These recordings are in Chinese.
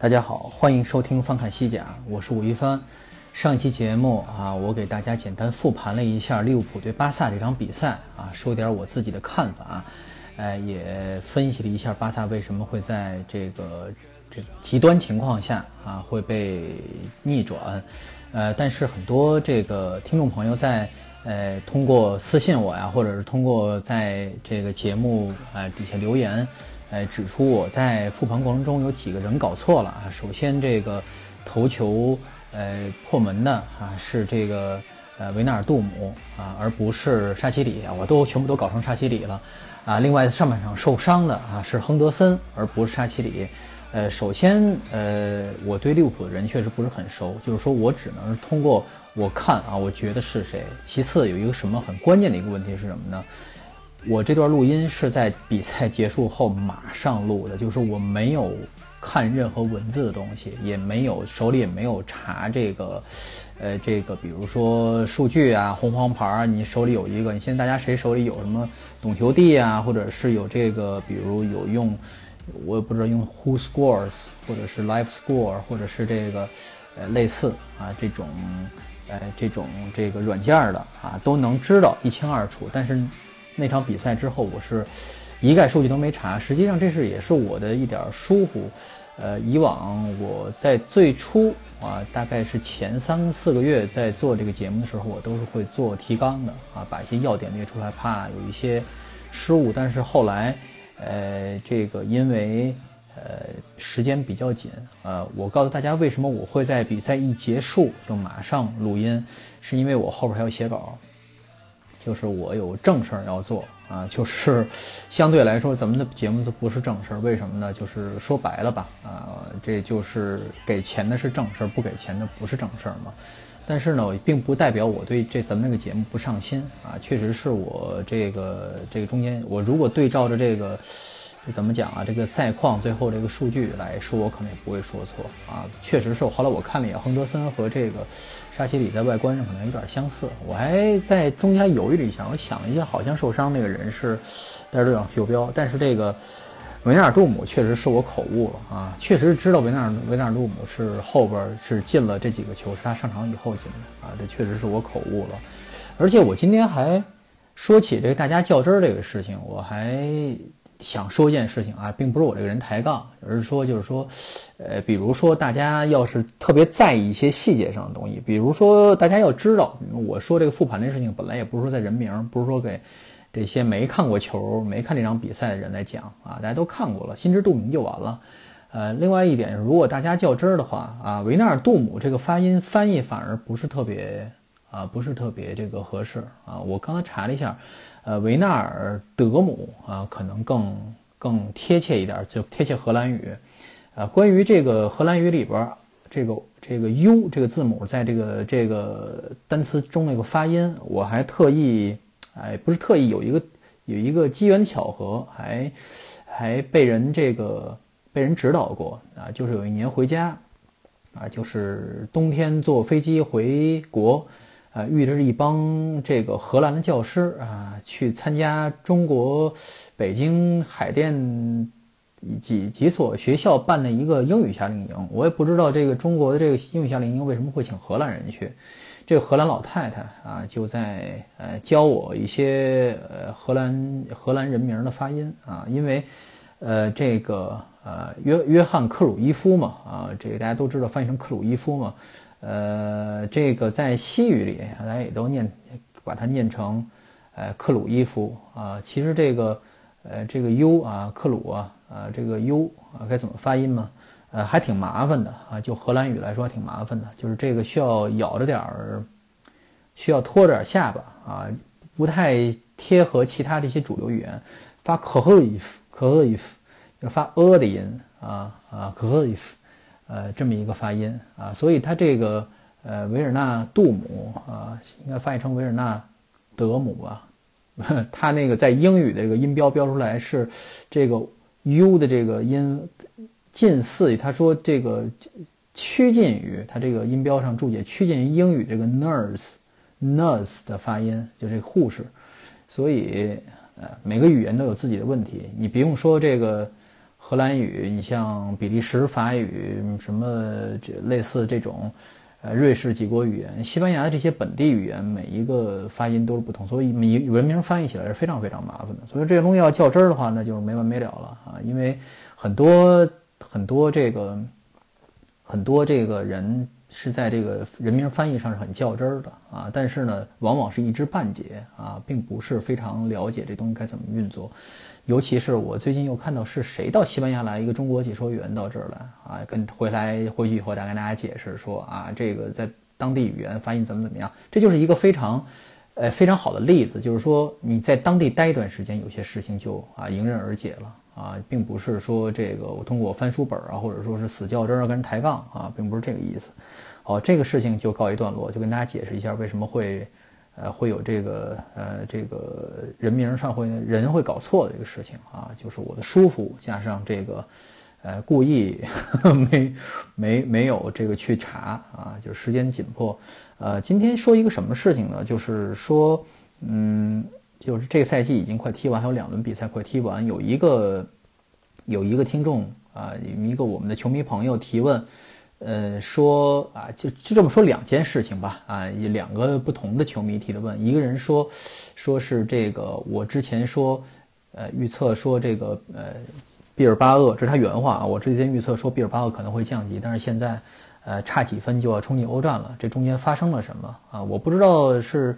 大家好，欢迎收听翻看西甲，我是吴一帆。上期节目啊，我给大家简单复盘了一下利物浦对巴萨这场比赛啊，说点我自己的看法，呃，也分析了一下巴萨为什么会在这个这极端情况下啊会被逆转。呃，但是很多这个听众朋友在呃通过私信我呀，或者是通过在这个节目啊底下留言。哎，指出我在复盘过程中有几个人搞错了啊。首先，这个头球呃破门的啊是这个呃维纳尔杜姆啊，而不是沙奇里啊，我都全部都搞成沙奇里了啊。另外，上半场受伤的啊是亨德森，而不是沙奇里。呃，首先呃我对利物浦的人确实不是很熟，就是说我只能通过我看啊，我觉得是谁。其次，有一个什么很关键的一个问题是什么呢？我这段录音是在比赛结束后马上录的，就是我没有看任何文字的东西，也没有手里也没有查这个，呃，这个比如说数据啊、红黄牌啊，你手里有一个，你现在大家谁手里有什么懂球帝啊，或者是有这个，比如有用，我也不知道用 Who Scores 或者是 Live Score 或者是这个，呃，类似啊这种，呃，这种这个软件的啊，都能知道一清二楚，但是。那场比赛之后，我是一概数据都没查。实际上，这是也是我的一点疏忽。呃，以往我在最初啊，大概是前三四个月在做这个节目的时候，我都是会做提纲的啊，把一些要点列出来，怕有一些失误。但是后来，呃，这个因为呃时间比较紧，呃，我告诉大家为什么我会在比赛一结束就马上录音，是因为我后边还要写稿。就是我有正事儿要做啊，就是相对来说咱们的节目都不是正事儿，为什么呢？就是说白了吧，啊，这就是给钱的是正事儿，不给钱的不是正事儿嘛。但是呢，并不代表我对这咱们这个节目不上心啊，确实是我这个这个中间，我如果对照着这个。怎么讲啊？这个赛况最后这个数据来说，我可能也不会说错啊。确实是，后来我看了一眼，亨德森和这个沙奇里在外观上可能有点相似。我还在中间犹豫了一下，我想了一下，好像受伤那个人是戴尔队长袖标，但是这个维纳尔杜姆确实是我口误了啊。确实知道维纳尔维纳尔杜姆是后边是进了这几个球，是他上场以后进的啊。这确实是我口误了。而且我今天还说起这个大家较真儿这个事情，我还。想说一件事情啊，并不是我这个人抬杠，而是说，就是说，呃，比如说大家要是特别在意一些细节上的东西，比如说大家要知道，我说这个复盘这事情，本来也不是说在人名，不是说给这些没看过球、没看这场比赛的人来讲啊，大家都看过了，心知肚明就完了。呃，另外一点，如果大家较真儿的话啊，维纳尔杜姆这个发音翻译反而不是特别啊，不是特别这个合适啊。我刚才查了一下。呃，维纳尔德姆啊，可能更更贴切一点，就贴切荷兰语。啊，关于这个荷兰语里边这个这个 U 这个字母在这个这个单词中那个发音，我还特意，哎，不是特意，有一个有一个机缘巧合，还还被人这个被人指导过啊，就是有一年回家，啊，就是冬天坐飞机回国。啊，遇着一帮这个荷兰的教师啊，去参加中国北京海淀几几所学校办的一个英语夏令营。我也不知道这个中国的这个英语夏令营为什么会请荷兰人去。这个荷兰老太太啊，就在呃教我一些呃荷兰荷兰人名的发音啊，因为呃这个呃约约翰克鲁伊夫嘛啊，这个大家都知道翻译成克鲁伊夫嘛。呃，这个在西语里，大家也都念，把它念成，呃，克鲁伊夫啊。其实这个，呃，这个 U 啊，克鲁啊，啊，这个 U 啊，该怎么发音嘛？呃，还挺麻烦的啊。就荷兰语来说，还挺麻烦的，就是这个需要咬着点儿，需要拖着点下巴啊，不太贴合其他的一些主流语言，发 k h i f k h i f 要发 a 的音啊啊 k h i f 呃这么一个发音啊，所以它这个呃维尔纳杜姆啊，应该翻译成维尔纳德姆吧。它那个在英语的这个音标标出来是这个 u 的这个音近似于，他说这个趋近于它这个音标上注解趋近于英语这个 nurse nurse 的发音，就这个护士。所以呃每个语言都有自己的问题，你不用说这个荷兰语，你像比利时法语什么这类似这种。呃，瑞士几国语言，西班牙的这些本地语言，每一个发音都是不同，所以你文明翻译起来是非常非常麻烦的。所以这些东西要较真儿的话，那就是没完没了了啊！因为很多很多这个很多这个人是在这个人名翻译上是很较真儿的啊，但是呢，往往是一知半解啊，并不是非常了解这东西该怎么运作。尤其是我最近又看到是谁到西班牙来，一个中国解说员到这儿来啊，跟回来回去以后，再跟大家解释说啊，这个在当地语言翻译怎么怎么样，这就是一个非常，呃非常好的例子，就是说你在当地待一段时间，有些事情就啊迎刃而解了啊，并不是说这个我通过翻书本啊，或者说是死较真儿跟人抬杠啊，并不是这个意思。好，这个事情就告一段落，就跟大家解释一下为什么会。呃，会有这个呃，这个人名上会人会搞错的这个事情啊，就是我的疏忽加上这个，呃，故意 没没没有这个去查啊，就是时间紧迫。呃，今天说一个什么事情呢？就是说，嗯，就是这个赛季已经快踢完，还有两轮比赛快踢完，有一个有一个听众啊，一个我们的球迷朋友提问。呃，说啊，就就这么说两件事情吧，啊，两个不同的球迷提的问，一个人说，说是这个我之前说，呃，预测说这个呃，毕尔巴鄂，这是他原话啊，我之前预测说毕尔巴鄂可能会降级，但是现在，呃，差几分就要冲进欧战了，这中间发生了什么啊？我不知道是。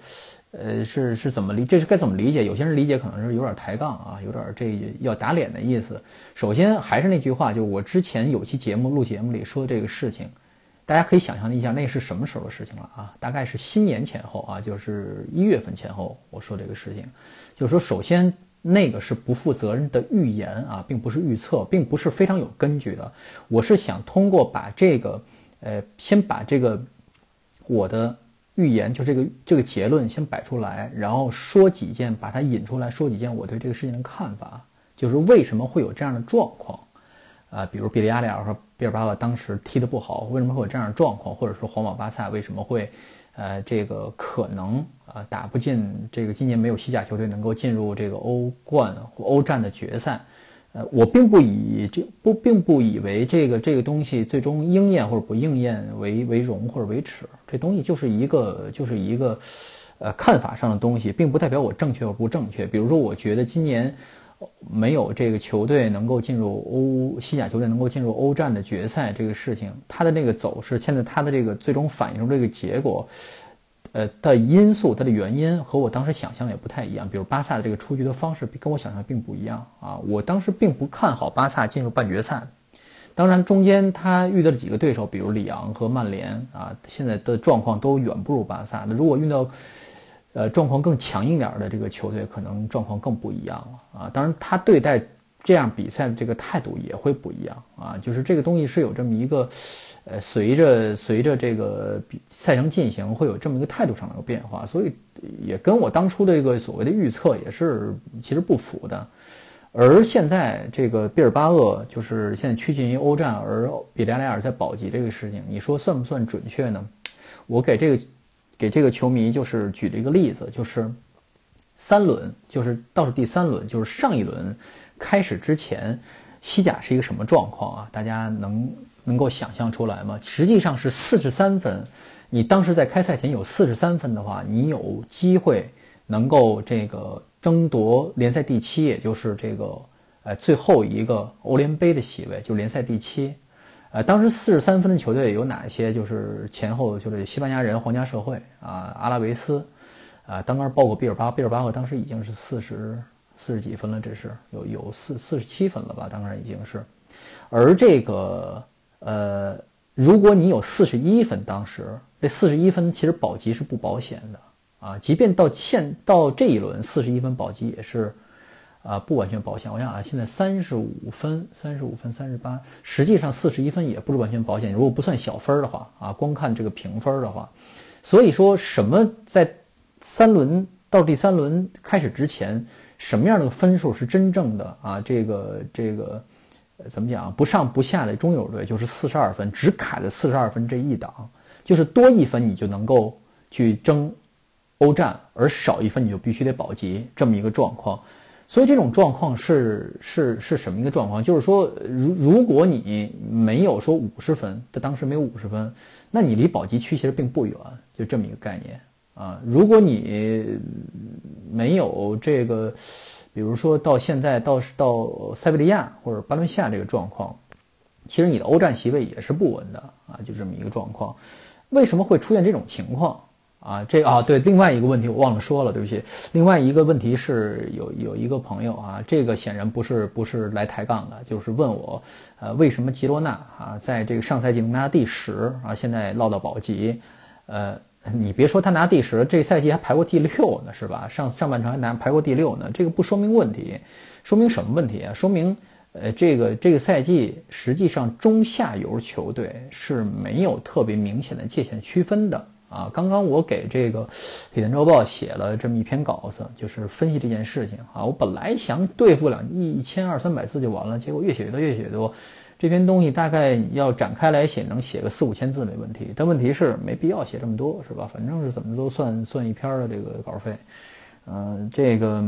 呃，是是怎么理？这是该怎么理解？有些人理解可能是有点抬杠啊，有点这要打脸的意思。首先还是那句话，就我之前有期节目录节目里说这个事情，大家可以想象一下，那是什么时候的事情了啊？大概是新年前后啊，就是一月份前后我说这个事情，就是说首先那个是不负责任的预言啊，并不是预测，并不是非常有根据的。我是想通过把这个，呃，先把这个我的。预言就这个这个结论先摆出来，然后说几件，把它引出来说几件我对这个事情的看法，就是为什么会有这样的状况，啊，比如比利亚里尔和比尔巴鄂当时踢得不好，为什么会有这样的状况，或者说皇马巴萨为什么会，呃，这个可能啊打不进这个今年没有西甲球队能够进入这个欧冠或欧战的决赛。呃，我并不以这不并不以为这个这个东西最终应验或者不应验为为荣或者为耻，这东西就是一个就是一个，呃，看法上的东西，并不代表我正确或不正确。比如说，我觉得今年没有这个球队能够进入欧西甲球队能够进入欧战的决赛这个事情，它的那个走势，现在它的这个最终反映出这个结果。呃的因素，它的原因和我当时想象的也不太一样。比如巴萨的这个出局的方式，跟我想象并不一样啊。我当时并不看好巴萨进入半决赛。当然，中间他遇到了几个对手，比如里昂和曼联啊，现在的状况都远不如巴萨。那如果遇到呃状况更强硬点的这个球队，可能状况更不一样了啊。当然，他对待这样比赛的这个态度也会不一样啊。就是这个东西是有这么一个。呃，随着随着这个比赛程进行，会有这么一个态度上的一个变化，所以也跟我当初的这个所谓的预测也是其实不符的。而现在这个毕尔巴鄂就是现在趋近于欧战，而比利亚雷尔在保级这个事情，你说算不算准确呢？我给这个给这个球迷就是举了一个例子，就是三轮，就是倒数第三轮，就是上一轮开始之前，西甲是一个什么状况啊？大家能。能够想象出来吗？实际上是四十三分。你当时在开赛前有四十三分的话，你有机会能够这个争夺联赛第七，也就是这个呃最后一个欧联杯的席位，就联赛第七。呃，当时四十三分的球队有哪些？就是前后就是西班牙人皇家社会啊，阿拉维斯啊，当然包括毕尔巴，毕尔巴鄂当时已经是四十四十几分了，这是有有四四十七分了吧？当然已经是，而这个。呃，如果你有四十一分，当时这四十一分其实保级是不保险的啊，即便到现到这一轮四十一分保级也是。啊，不完全保险。我想啊，现在三十五分，三十五分，三十八，实际上四十一分也不是完全保险。如果不算小分的话，啊，光看这个评分的话，所以说什么在三轮到第三轮开始之前，什么样的分数是真正的啊？这个这个怎么讲？不上不下的中游队就是四十二分，只卡在四十二分这一档，就是多一分你就能够去争欧战，而少一分你就必须得保级，这么一个状况。所以这种状况是是是什么一个状况？就是说，如如果你没有说五十分，他当时没有五十分，那你离保级区其实并不远，就这么一个概念啊。如果你没有这个，比如说到现在到到塞维利亚或者巴伦西亚这个状况，其实你的欧战席位也是不稳的啊，就这么一个状况。为什么会出现这种情况？啊，这啊对，另外一个问题我忘了说了，对不起。另外一个问题是有有一个朋友啊，这个显然不是不是来抬杠的，就是问我，呃，为什么吉罗纳啊，在这个上赛季能拿第十啊，现在落到保级，呃，你别说他拿第十，这赛季还排过第六呢，是吧？上上半场还拿排过第六呢，这个不说明问题，说明什么问题啊？说明呃，这个这个赛季实际上中下游球队是没有特别明显的界限区分的。啊，刚刚我给这个《铁人周报》写了这么一篇稿子，就是分析这件事情啊。我本来想对付两一一千二三百字就完了，结果越写越多，越写越多。这篇东西大概要展开来写，能写个四五千字没问题。但问题是没必要写这么多，是吧？反正是怎么都算算一篇的这个稿费。嗯，这个。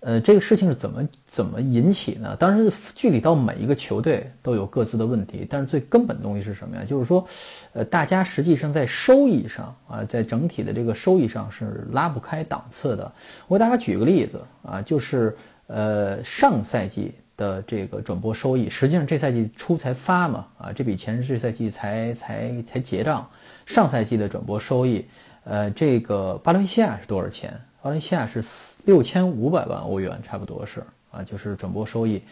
呃，这个事情是怎么怎么引起呢？当然，具体到每一个球队都有各自的问题，但是最根本的东西是什么呀？就是说，呃，大家实际上在收益上啊，在整体的这个收益上是拉不开档次的。我给大家举个例子啊，就是呃，上赛季的这个转播收益，实际上这赛季初才发嘛，啊，这笔钱是这赛季才才才结账。上赛季的转播收益，呃，这个巴伦西亚是多少钱？巴伦西亚是六千五百万欧元，差不多是啊，就是转播收益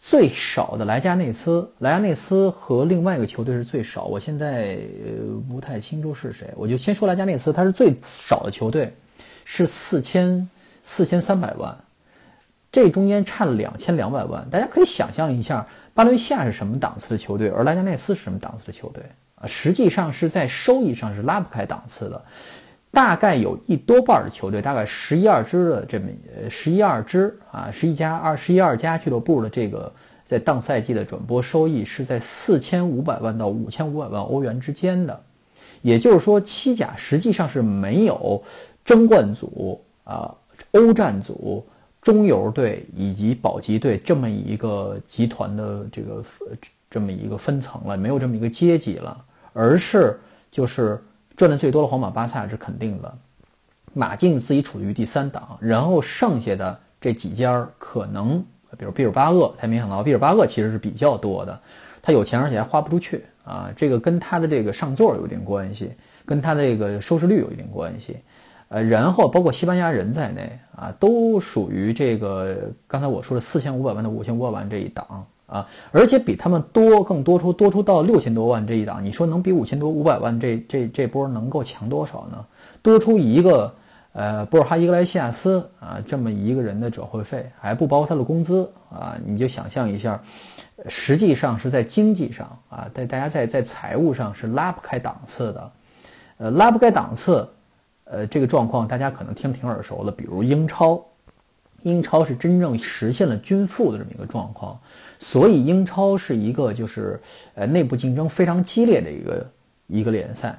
最少的莱加内斯，莱加内斯和另外一个球队是最少。我现在呃不太清楚是谁，我就先说莱加内斯，他是最少的球队，是四千四千三百万，这中间差了两千两百万。大家可以想象一下，巴伦西亚是什么档次的球队，而莱加内斯是什么档次的球队啊？实际上是在收益上是拉不开档次的。大概有一多半的球队，大概十一二支的这么呃十一二支啊，十一家二十一二家俱乐部的这个在当赛季的转播收益是在四千五百万到五千五百万欧元之间的，也就是说，七甲实际上是没有争冠组啊、欧战组、中游队以及保级队这么一个集团的这个这么一个分层了，没有这么一个阶级了，而是就是。赚的最多的皇马、巴萨是肯定的，马竞自己处于第三档，然后剩下的这几家可能，比如毕尔巴鄂，他没想到毕尔巴鄂其实是比较多的，他有钱而且还花不出去啊，这个跟他的这个上座有点关系，跟他的这个收视率有一点关系，呃，然后包括西班牙人在内啊，都属于这个刚才我说的四千五百万到五千五百万这一档。啊，而且比他们多更多出多出到六千多万这一档，你说能比五千多五百万这这这波能够强多少呢？多出一个呃波尔哈伊格莱西亚斯啊这么一个人的转会费，还不包括他的工资啊，你就想象一下，实际上是在经济上啊，在大家在在财务上是拉不开档次的，呃拉不开档次，呃这个状况大家可能听挺耳熟的，比如英超，英超是真正实现了均富的这么一个状况。所以英超是一个就是呃内部竞争非常激烈的一个一个联赛，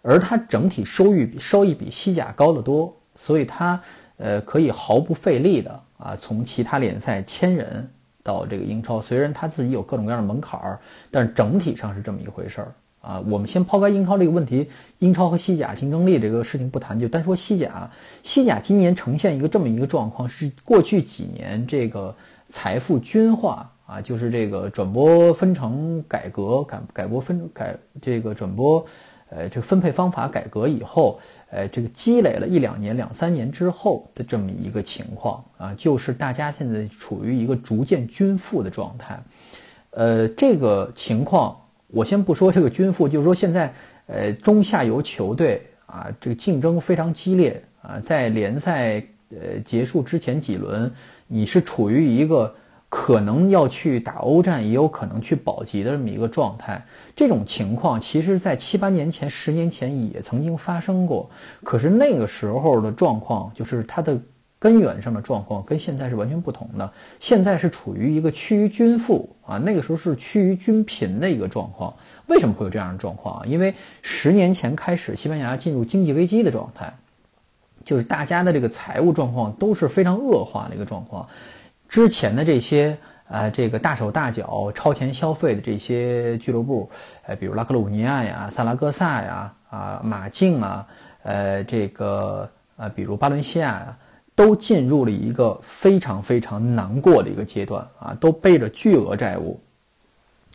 而它整体收益比收益比西甲高得多，所以它呃可以毫不费力的啊从其他联赛签人到这个英超。虽然它自己有各种各样的门槛儿，但是整体上是这么一回事儿啊。我们先抛开英超这个问题，英超和西甲竞争力这个事情不谈，就单说西甲。西甲今年呈现一个这么一个状况，是过去几年这个财富均化。啊，就是这个转播分成改革改改播分改这个转播，呃，这个分配方法改革以后，呃，这个积累了一两年、两三年之后的这么一个情况啊，就是大家现在处于一个逐渐均富的状态。呃，这个情况我先不说这个均富，就是说现在呃中下游球队啊，这个竞争非常激烈啊，在联赛呃结束之前几轮，你是处于一个可能要去打欧战，也有可能去保级的这么一个状态。这种情况其实，在七八年前、十年前也曾经发生过，可是那个时候的状况就是它的。根源上的状况跟现在是完全不同的。现在是处于一个趋于均富啊，那个时候是趋于均贫的一个状况。为什么会有这样的状况啊？因为十年前开始，西班牙进入经济危机的状态，就是大家的这个财务状况都是非常恶化的一个状况。之前的这些呃，这个大手大脚、超前消费的这些俱乐部，呃，比如拉克鲁尼亚呀、萨拉戈萨呀、啊马竞啊，呃，这个呃，比如巴伦西亚呀。都进入了一个非常非常难过的一个阶段啊，都背着巨额债务，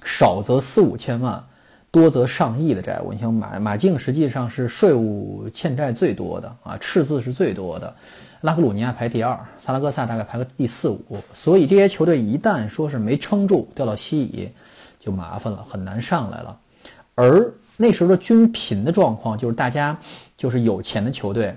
少则四五千万，多则上亿的债务。你像马马竞实际上是税务欠债最多的啊，赤字是最多的。拉克鲁尼亚排第二，萨拉戈萨大概排个第四五。所以这些球队一旦说是没撑住，掉到西乙，就麻烦了，很难上来了。而那时候的均贫的状况，就是大家就是有钱的球队。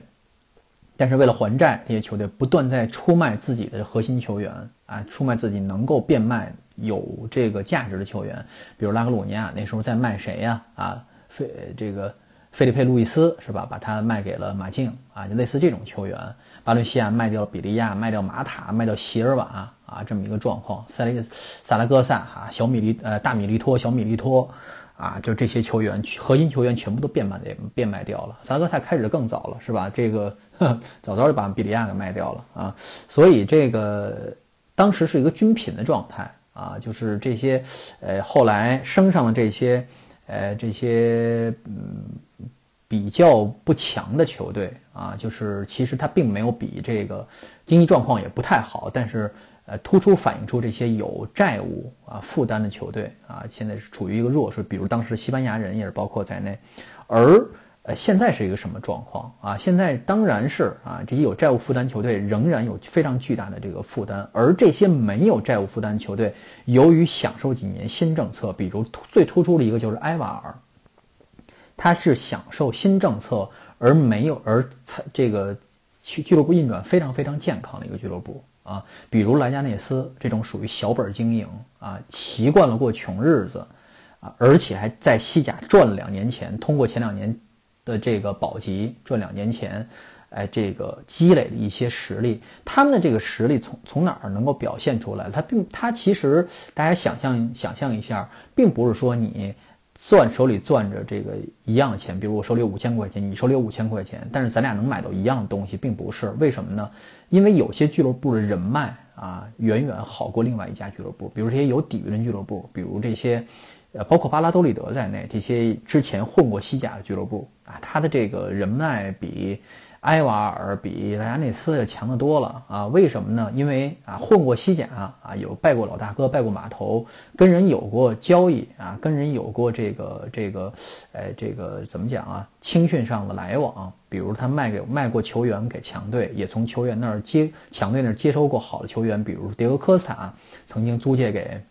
但是为了还债，这些球队不断在出卖自己的核心球员啊，出卖自己能够变卖有这个价值的球员，比如拉格鲁尼亚那时候在卖谁呀？啊，费这个费利佩路易斯是吧？把他卖给了马竞啊，就类似这种球员。巴伦西亚卖掉比利亚，卖掉马塔，卖掉席尔瓦啊，这么一个状况。塞利萨拉戈萨啊，小米利呃大米利托，小米利托。啊，就这些球员，核心球员全部都变卖的变卖掉了。萨拉戈萨开始的更早了，是吧？这个 早早就把比利亚给卖掉了啊。所以这个当时是一个均品的状态啊，就是这些呃后来升上的这些呃这些嗯比较不强的球队啊，就是其实他并没有比这个经济状况也不太好，但是。呃，突出反映出这些有债务啊负担的球队啊，现在是处于一个弱势。比如当时西班牙人也是包括在内，而呃现在是一个什么状况啊？现在当然是啊，这些有债务负担球队仍然有非常巨大的这个负担，而这些没有债务负担球队，由于享受几年新政策，比如最突出的一个就是埃瓦尔，他是享受新政策而没有而才这个俱俱乐部运转非常非常健康的一个俱乐部。啊，比如莱加内斯这种属于小本经营啊，习惯了过穷日子，啊，而且还在西甲赚了两年钱，通过前两年的这个保级赚两年钱，哎，这个积累的一些实力，他们的这个实力从从哪儿能够表现出来？他并他其实大家想象想象一下，并不是说你。攥手里攥着这个一样的钱，比如我手里有五千块钱，你手里有五千块钱，但是咱俩能买到一样的东西，并不是为什么呢？因为有些俱乐部的人脉啊，远远好过另外一家俱乐部。比如这些有底蕴的俱乐部，比如这些，呃，包括巴拉多利德在内，这些之前混过西甲的俱乐部啊，他的这个人脉比。埃瓦尔比莱加内斯要强得多了啊！为什么呢？因为啊，混过西甲啊，有拜过老大哥，拜过码头，跟人有过交易啊，跟人有过这个这个，哎，这个怎么讲啊？青训上的来往，比如他卖给卖过球员给强队，也从球员那儿接强队那儿接收过好的球员，比如迭戈科斯塔曾经租借给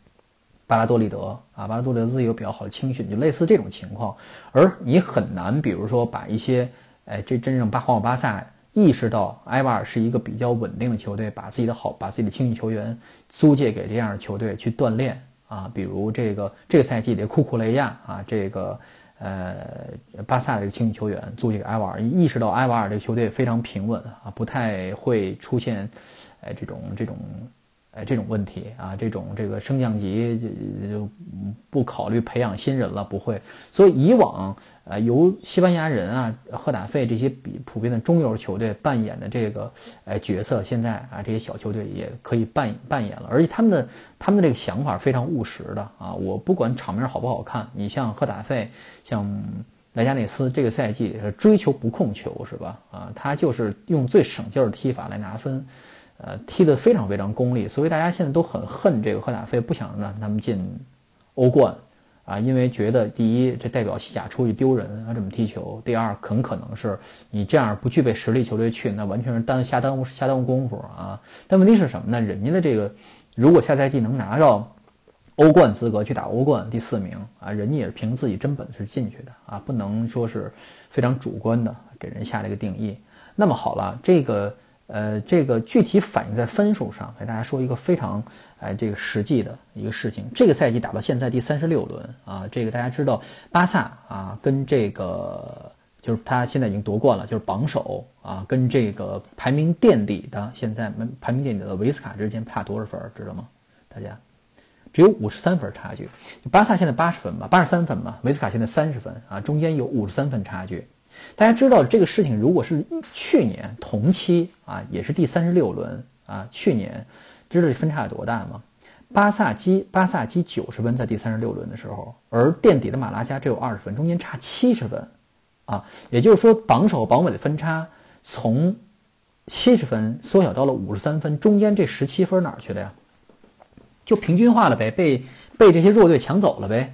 巴拉多利德啊，巴拉多利德自己有比较好的青训，就类似这种情况。而你很难，比如说把一些。哎，这真正巴皇马巴萨意识到埃瓦尔是一个比较稳定的球队，把自己的好，把自己的青训球员租借给这样的球队去锻炼啊，比如这个这个赛季的库库雷亚啊，这个呃巴萨的这个青训球员租借给埃瓦尔，意识到埃瓦尔这个球队非常平稳啊，不太会出现哎这种这种。哎，这种问题啊，这种这个升降级就就不考虑培养新人了，不会。所以以往呃由西班牙人啊、赫塔费这些比普遍的中游球队扮演的这个哎角色，现在啊这些小球队也可以扮扮演了。而且他们的他们的这个想法非常务实的啊，我不管场面好不好看，你像赫塔费、像莱加内斯这个赛季追求不控球是吧？啊，他就是用最省劲儿的踢法来拿分。呃，踢得非常非常功利，所以大家现在都很恨这个赫塔菲，不想让他们进欧冠啊，因为觉得第一，这代表西甲出去丢人啊，这么踢球；第二，很可能是你这样不具备实力球队去，那完全是耽瞎耽误瞎耽误功夫啊。但问题是什么呢？人家的这个，如果下赛季能拿到欧冠资格去打欧冠第四名啊，人家也是凭自己真本事进去的啊，不能说是非常主观的给人下了一个定义。那么好了，这个呃，这个具体反映在分数上，给大家说一个非常哎这个实际的一个事情。这个赛季打到现在第三十六轮啊，这个大家知道，巴萨啊跟这个就是他现在已经夺冠了，就是榜首啊，跟这个排名垫底的现在排名垫底的维斯卡之间差多少分，知道吗？大家？只有五十三分差距，巴萨现在八十分吧，八十三分吧，维斯卡现在三十分啊，中间有五十三分差距。大家知道这个事情，如果是去年同期啊，也是第三十六轮啊，去年知道这分差有多大吗？巴萨基巴萨基九十分在第三十六轮的时候，而垫底的马拉加只有二十分，中间差七十分啊，也就是说榜首榜尾的分差从七十分缩小到了五十三分，中间这十七分哪儿去了呀？就平均化了呗，被被这些弱队抢走了呗。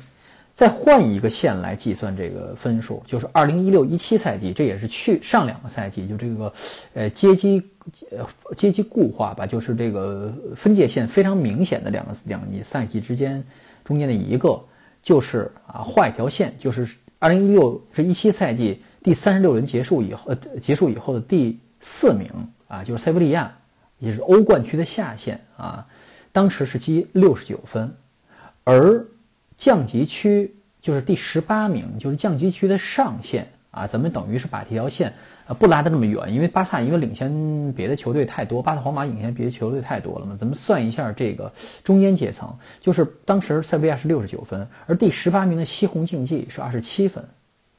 再换一个线来计算这个分数，就是二零一六一七赛季，这也是去上两个赛季就这个，呃阶级呃阶级固化吧，就是这个分界线非常明显的两个两个赛季之间中间的一个，就是啊画一条线，就是二零一六是一七赛季第三十六轮结束以后，呃结束以后的第四名啊，就是塞维利亚，也是欧冠区的下线啊。当时是积六十九分，而降级区就是第十八名，就是降级区的上限啊。咱们等于是把这条线啊不拉得那么远，因为巴萨因为领先别的球队太多，巴萨皇马领先别的球队太多了嘛。咱们算一下这个中间阶层，就是当时塞维亚是六十九分，而第十八名的西红竞技是二十七分。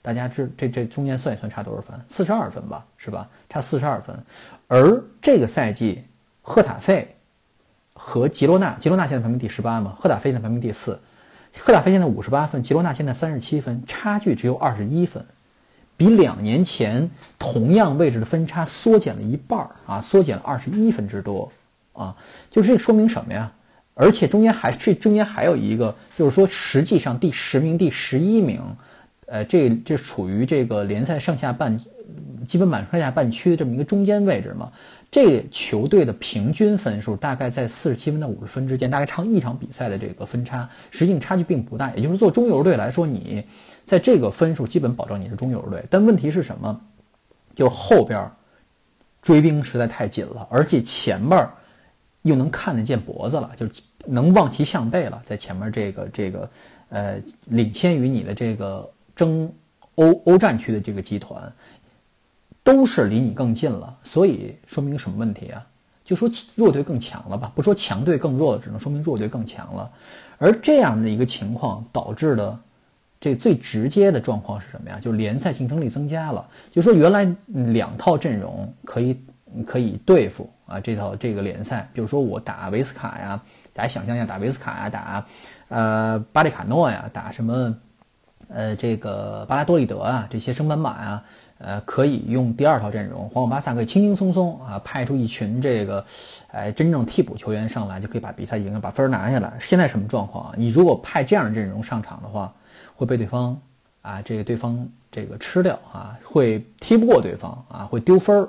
大家知这这中间算一算差多少分？四十二分吧，是吧？差四十二分。而这个赛季赫塔费。和吉罗纳，吉罗纳现在排名第十八嘛？赫塔菲现在排名第四，赫塔菲现在五十八分，吉罗纳现在三十七分，差距只有二十一分，比两年前同样位置的分差缩减了一半儿啊，缩减了二十一分之多啊，就是这说明什么呀？而且中间还这中间还有一个，就是说实际上第十名、第十一名，呃，这这处于这个联赛上下半基本满上下半区的这么一个中间位置嘛。这球队的平均分数大概在四十七分到五十分之间，大概唱一场比赛的这个分差，实际上差距并不大。也就是做中游队来说，你在这个分数基本保证你是中游队。但问题是什么？就后边追兵实在太紧了，而且前面又能看得见脖子了，就能望其项背了。在前面这个这个呃，领先于你的这个争欧欧战区的这个集团。都是离你更近了，所以说明什么问题啊？就说弱队更强了吧？不说强队更弱了，只能说明弱队更强了。而这样的一个情况导致的这最直接的状况是什么呀？就是联赛竞争力增加了。就说原来两套阵容可以可以对付啊，这套这个联赛，比如说我打维斯卡呀，大家想象一下，打维斯卡呀，打呃巴利卡诺呀，打什么呃这个巴拉多利德啊，这些升班马呀。呃，可以用第二套阵容，皇马、巴萨可以轻轻松松啊派出一群这个，哎，真正替补球员上来就可以把比赛赢了，把分拿下来。现在什么状况啊？你如果派这样的阵容上场的话，会被对方啊，这个对方这个吃掉啊，会踢不过对方啊，会丢分儿。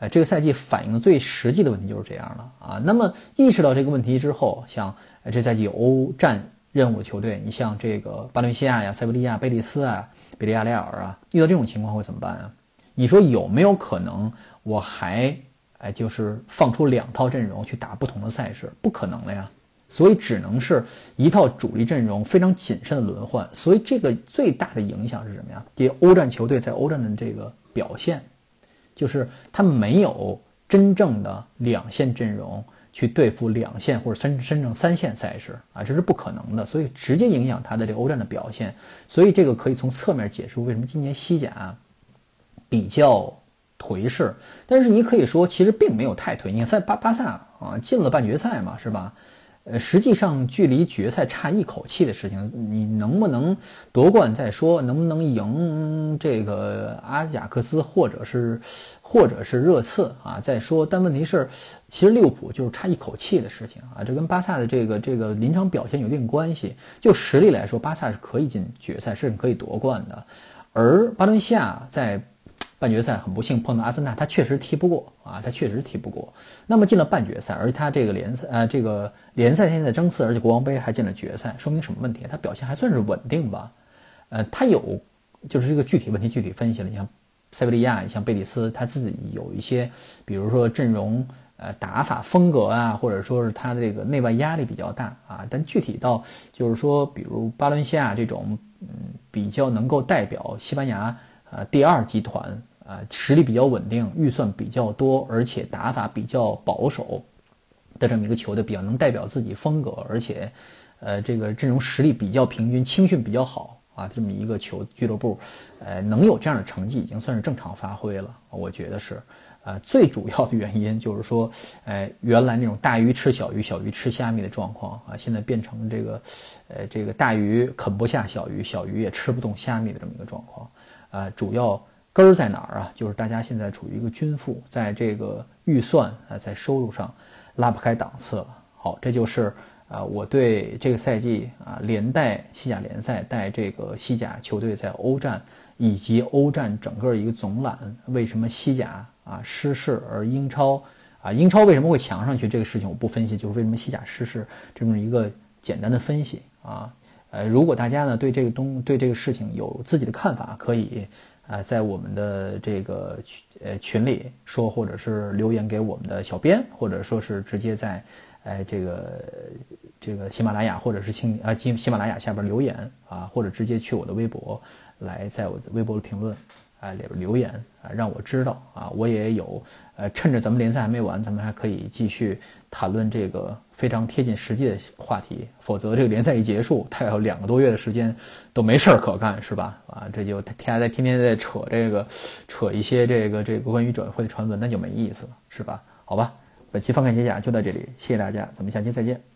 呃，这个赛季反映的最实际的问题就是这样了啊。那么意识到这个问题之后，像这赛季有欧战任务的球队，你像这个巴伦西亚呀、塞维利亚、贝蒂斯啊。比利亚雷尔啊，遇到这种情况会怎么办啊？你说有没有可能我还哎就是放出两套阵容去打不同的赛事？不可能了呀，所以只能是一套主力阵容非常谨慎的轮换。所以这个最大的影响是什么呀？这欧战球队在欧战的这个表现，就是他没有真正的两线阵容。去对付两线或者深深圳三线赛事啊，这是不可能的，所以直接影响他的这个欧战的表现。所以这个可以从侧面解释为什么今年西甲比较颓势。但是你可以说，其实并没有太颓。你看巴巴萨啊，进了半决赛嘛，是吧？呃，实际上距离决赛差一口气的事情，你能不能夺冠再说，能不能赢这个阿贾克斯或者是或者是热刺啊再说。但问题是，其实利物浦就是差一口气的事情啊，这跟巴萨的这个这个临场表现有一定关系。就实力来说，巴萨是可以进决赛，甚至可以夺冠的。而巴伦西亚在半决赛很不幸碰到阿森纳，他确实踢不过啊，他确实踢不过。那么进了半决赛，而且他这个联赛呃这个联赛现在争四，而且国王杯还进了决赛，说明什么问题？他表现还算是稳定吧？呃，他有就是这个具体问题具体分析了，你像塞维利亚，你像贝蒂斯，他自己有一些，比如说阵容呃打法风格啊，或者说是他的这个内外压力比较大啊。但具体到就是说，比如巴伦西亚这种嗯比较能够代表西班牙呃第二集团。啊，实力比较稳定，预算比较多，而且打法比较保守的这么一个球队，比较能代表自己风格，而且，呃，这个阵容实力比较平均，青训比较好啊，这么一个球俱乐部，呃，能有这样的成绩，已经算是正常发挥了。我觉得是，呃，最主要的原因就是说，呃，原来那种大鱼吃小鱼，小鱼吃虾米的状况啊，现在变成这个，呃，这个大鱼啃不下小鱼，小鱼也吃不动虾米的这么一个状况，啊，主要。根儿在哪儿啊？就是大家现在处于一个均富，在这个预算啊，在收入上拉不开档次了。好，这就是啊，我对这个赛季啊，连带西甲联赛带这个西甲球队在欧战以及欧战整个一个总览，为什么西甲啊失势，而英超啊英超为什么会强上去？这个事情我不分析，就是为什么西甲失势这么一个简单的分析啊。呃，如果大家呢对这个东对这个事情有自己的看法，可以。啊，在我们的这个群呃群里说，或者是留言给我们的小编，或者说是直接在，哎这个这个喜马拉雅或者是青啊喜喜马拉雅下边留言啊，或者直接去我的微博来在我的微博的评论啊里边留言啊，让我知道啊，我也有呃趁着咱们联赛还没完，咱们还可以继续谈论这个。非常贴近实际的话题，否则这个联赛一结束，他有两个多月的时间都没事儿可干，是吧？啊，这就天天在天天在扯这个，扯一些这个这个关于转会的传闻，那就没意思了，是吧？好吧，本期翻看解甲就到这里，谢谢大家，咱们下期再见。